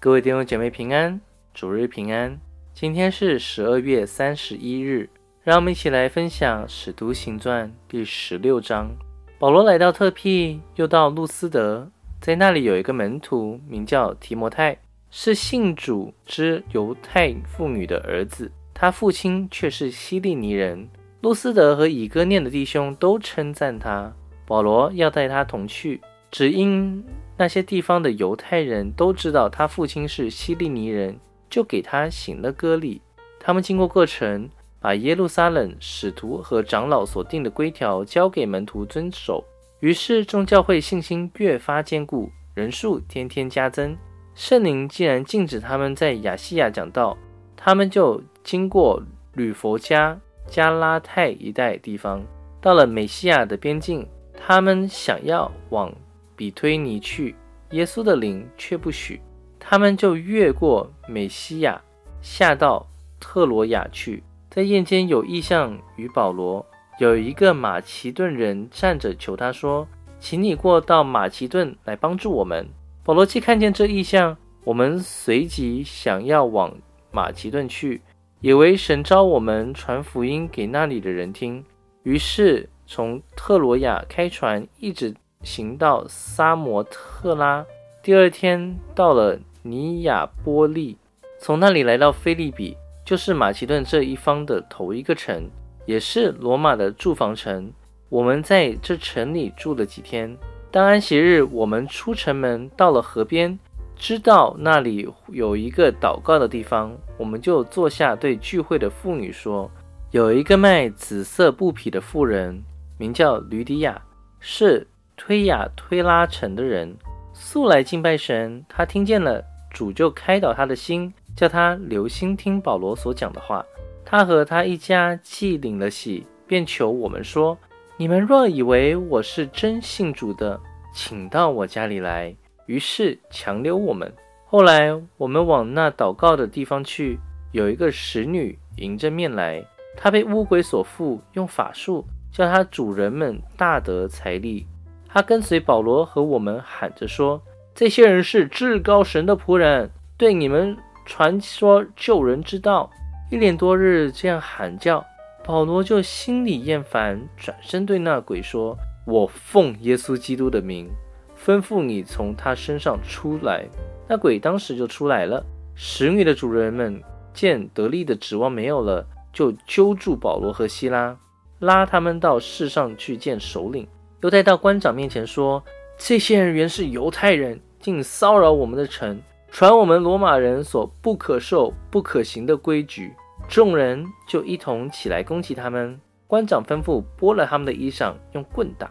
各位弟兄姐妹平安，主日平安。今天是十二月三十一日，让我们一起来分享《使徒行传》第十六章。保罗来到特庇，又到路斯德，在那里有一个门徒，名叫提摩太，是信主之犹太妇女的儿子，他父亲却是希利尼人。路斯德和以哥念的弟兄都称赞他。保罗要带他同去，只因。那些地方的犹太人都知道他父亲是希利尼人，就给他行了割礼。他们经过过程，把耶路撒冷使徒和长老所定的规条交给门徒遵守。于是众教会信心越发坚固，人数天天加增。圣灵既然禁止他们在亚细亚讲道，他们就经过吕佛加、加拉泰一带地方，到了美西亚的边境。他们想要往。比推尼去，耶稣的灵却不许，他们就越过美西亚，下到特罗亚去。在夜间有异象与保罗，有一个马其顿人站着求他说：“请你过到马其顿来帮助我们。”保罗既看见这异象，我们随即想要往马其顿去，以为神召我们传福音给那里的人听，于是从特罗亚开船，一直。行到沙摩特拉，第二天到了尼亚波利，从那里来到菲利比，就是马其顿这一方的头一个城，也是罗马的住房城。我们在这城里住了几天。当安息日，我们出城门，到了河边，知道那里有一个祷告的地方，我们就坐下，对聚会的妇女说：有一个卖紫色布匹的妇人，名叫吕迪亚，是。推雅推拉城的人素来敬拜神，他听见了主就开导他的心，叫他留心听保罗所讲的话。他和他一家既领了喜，便求我们说：“你们若以为我是真信主的，请到我家里来。”于是强留我们。后来我们往那祷告的地方去，有一个使女迎着面来，她被巫鬼所附，用法术叫她主人们大得财力。他跟随保罗和我们喊着说：“这些人是至高神的仆人，对你们传说救人之道。”一连多日这样喊叫，保罗就心里厌烦，转身对那鬼说：“我奉耶稣基督的名，吩咐你从他身上出来。”那鬼当时就出来了。使女的主人们见得力的指望没有了，就揪住保罗和希拉，拉他们到市上去见首领。又带到官长面前说：“这些人原是犹太人，竟骚扰我们的城，传我们罗马人所不可受、不可行的规矩。”众人就一同起来攻击他们。官长吩咐剥了他们的衣裳，用棍打，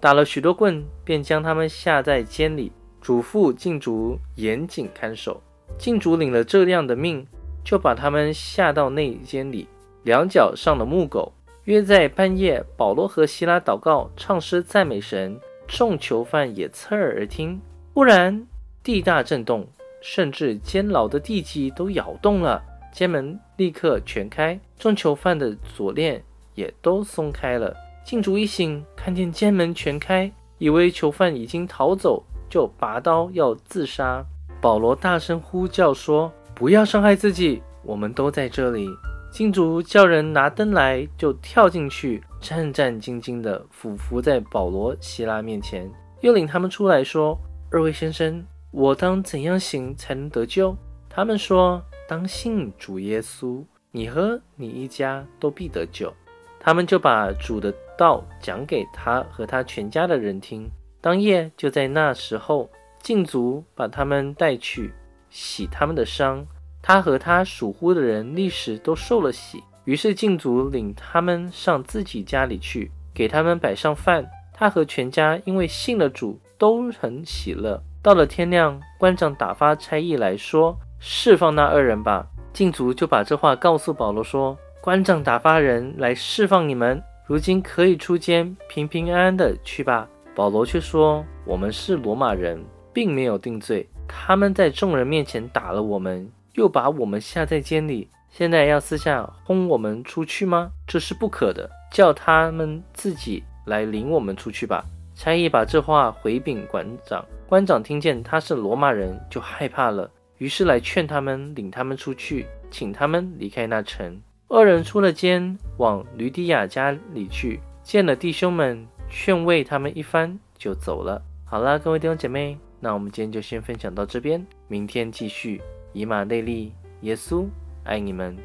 打了许多棍，便将他们下在监里，嘱咐禁足严谨看守。禁足领了这样的命，就把他们下到内监里，两脚上了木狗。约在半夜，保罗和希拉祷告、唱诗、赞美神，众囚犯也侧耳而听。忽然地大震动，甚至监牢的地基都摇动了，监门立刻全开，众囚犯的锁链也都松开了。禁主一醒，看见监门全开，以为囚犯已经逃走，就拔刀要自杀。保罗大声呼叫说：“不要伤害自己，我们都在这里。”金主叫人拿灯来，就跳进去，战战兢兢地俯伏在保罗、希拉面前，又领他们出来说：“二位先生，我当怎样行才能得救？”他们说：“当信主耶稣，你和你一家都必得救。”他们就把主的道讲给他和他全家的人听。当夜就在那时候，禁足把他们带去洗他们的伤。他和他属乎的人立时都受了喜，于是禁足领他们上自己家里去，给他们摆上饭。他和全家因为信了主，都很喜乐。到了天亮，官长打发差役来说：“释放那二人吧。”禁足就把这话告诉保罗说：“官长打发人来释放你们，如今可以出监，平平安安的去吧。”保罗却说：“我们是罗马人，并没有定罪。他们在众人面前打了我们。”又把我们下在监里，现在要私下轰我们出去吗？这是不可的，叫他们自己来领我们出去吧。差役把这话回禀馆长，馆长听见他是罗马人，就害怕了，于是来劝他们，领他们出去，请他们离开那城。二人出了监，往吕底亚家里去，见了弟兄们，劝慰他们一番，就走了。好了，各位弟兄姐妹，那我们今天就先分享到这边，明天继续。以马内利，耶稣爱你们。